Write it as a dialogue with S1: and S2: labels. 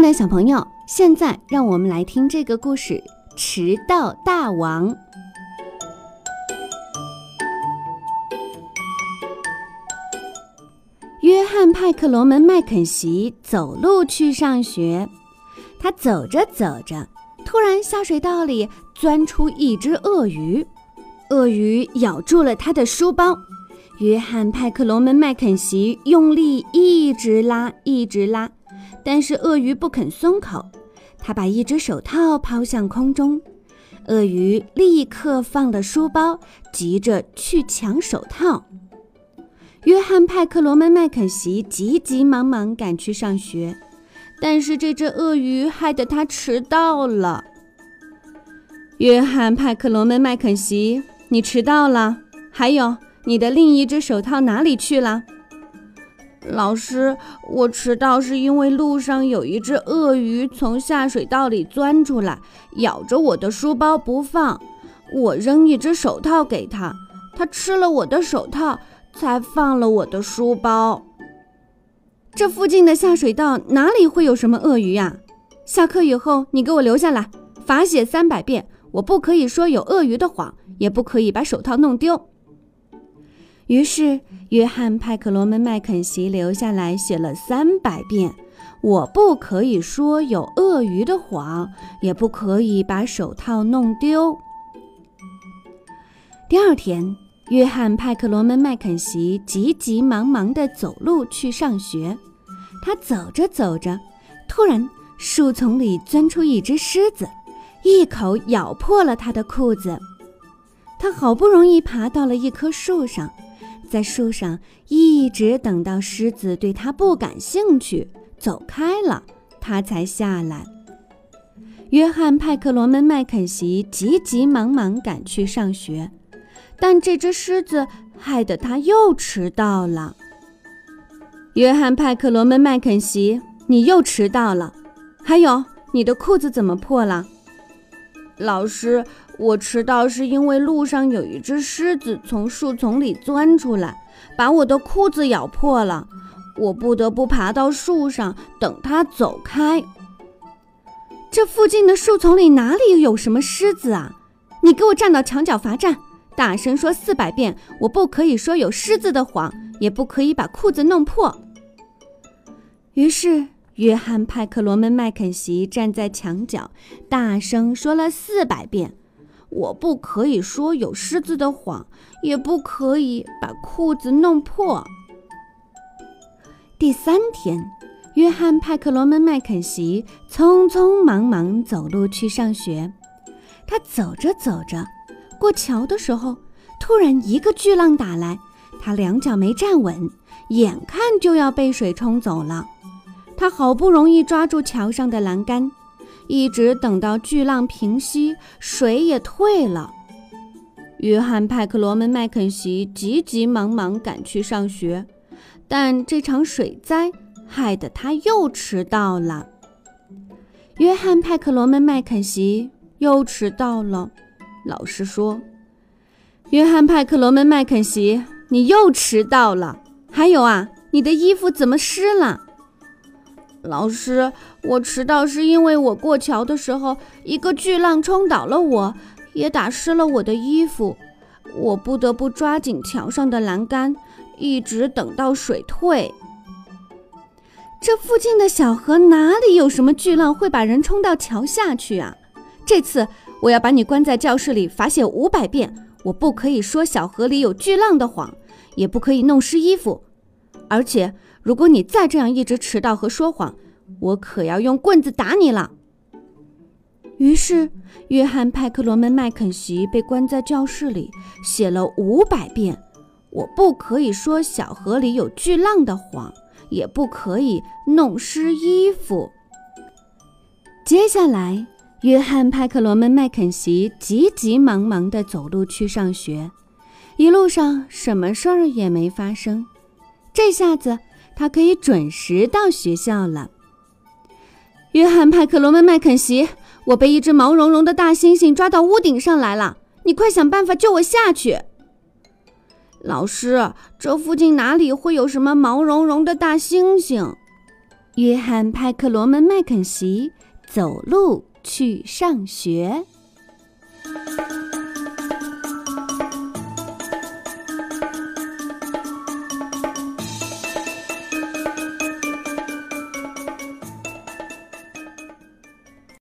S1: 爱的小朋友，现在让我们来听这个故事《迟到大王》。约翰·派克罗门·麦肯锡走路去上学，他走着走着，突然下水道里钻出一只鳄鱼，鳄鱼咬住了他的书包。约翰·派克罗门·麦肯锡用力一直拉，一直拉。但是鳄鱼不肯松口，他把一只手套抛向空中，鳄鱼立刻放了书包，急着去抢手套。约翰·派克罗门·麦肯锡急急忙忙赶去上学，但是这只鳄鱼害得他迟到了。约翰·派克罗门·麦肯锡，你迟到了。还有，你的另一只手套哪里去了？
S2: 老师，我迟到是因为路上有一只鳄鱼从下水道里钻出来，咬着我的书包不放。我扔一只手套给他，他吃了我的手套，才放了我的书包。
S1: 这附近的下水道哪里会有什么鳄鱼呀？下课以后你给我留下来，罚写三百遍。我不可以说有鳄鱼的谎，也不可以把手套弄丢。于是，约翰·派克罗门·麦肯锡留下来写了三百遍：“我不可以说有鳄鱼的谎，也不可以把手套弄丢。”第二天，约翰·派克罗门·麦肯锡急急忙忙地走路去上学。他走着走着，突然树丛里钻出一只狮子，一口咬破了他的裤子。他好不容易爬到了一棵树上。在树上一直等到狮子对它不感兴趣，走开了，它才下来。约翰·派克罗门·麦肯锡急急忙忙赶去上学，但这只狮子害得他又迟到了。约翰·派克罗门·麦肯锡，你又迟到了。还有，你的裤子怎么破了？
S2: 老师。我迟到是因为路上有一只狮子从树丛里钻出来，把我的裤子咬破了。我不得不爬到树上等它走开。
S1: 这附近的树丛里哪里有什么狮子啊？你给我站到墙角罚站，大声说四百遍：我不可以说有狮子的谎，也不可以把裤子弄破。于是，约翰·派克罗门·麦肯锡站在墙角，大声说了四百遍。
S2: 我不可以说有狮子的谎，也不可以把裤子弄破。
S1: 第三天，约翰·派克罗门·麦肯锡匆匆忙忙走路去上学。他走着走着，过桥的时候，突然一个巨浪打来，他两脚没站稳，眼看就要被水冲走了。他好不容易抓住桥上的栏杆。一直等到巨浪平息，水也退了。约翰·派克罗门·麦肯锡急急忙忙赶去上学，但这场水灾害得他又迟到了。约翰·派克罗门·麦肯锡又迟到了。老师说：“约翰·派克罗门·麦肯锡，你又迟到了。还有啊，你的衣服怎么湿了？”
S2: 老师，我迟到是因为我过桥的时候，一个巨浪冲倒了我，也打湿了我的衣服。我不得不抓紧桥上的栏杆，一直等到水退。
S1: 这附近的小河哪里有什么巨浪会把人冲到桥下去啊？这次我要把你关在教室里罚写五百遍。我不可以说小河里有巨浪的谎，也不可以弄湿衣服，而且。如果你再这样一直迟到和说谎，我可要用棍子打你了。于是，约翰·派克罗门·麦肯锡被关在教室里，写了五百遍：“我不可以说小河里有巨浪的谎，也不可以弄湿衣服。”接下来，约翰·派克罗门·麦肯锡急急忙忙地走路去上学，一路上什么事儿也没发生。这下子。他可以准时到学校了。约翰·派克罗门·麦肯锡，我被一只毛茸茸的大猩猩抓到屋顶上来了，你快想办法救我下去。
S2: 老师，这附近哪里会有什么毛茸茸的大猩猩？
S1: 约翰·派克罗门·麦肯锡走路去上学。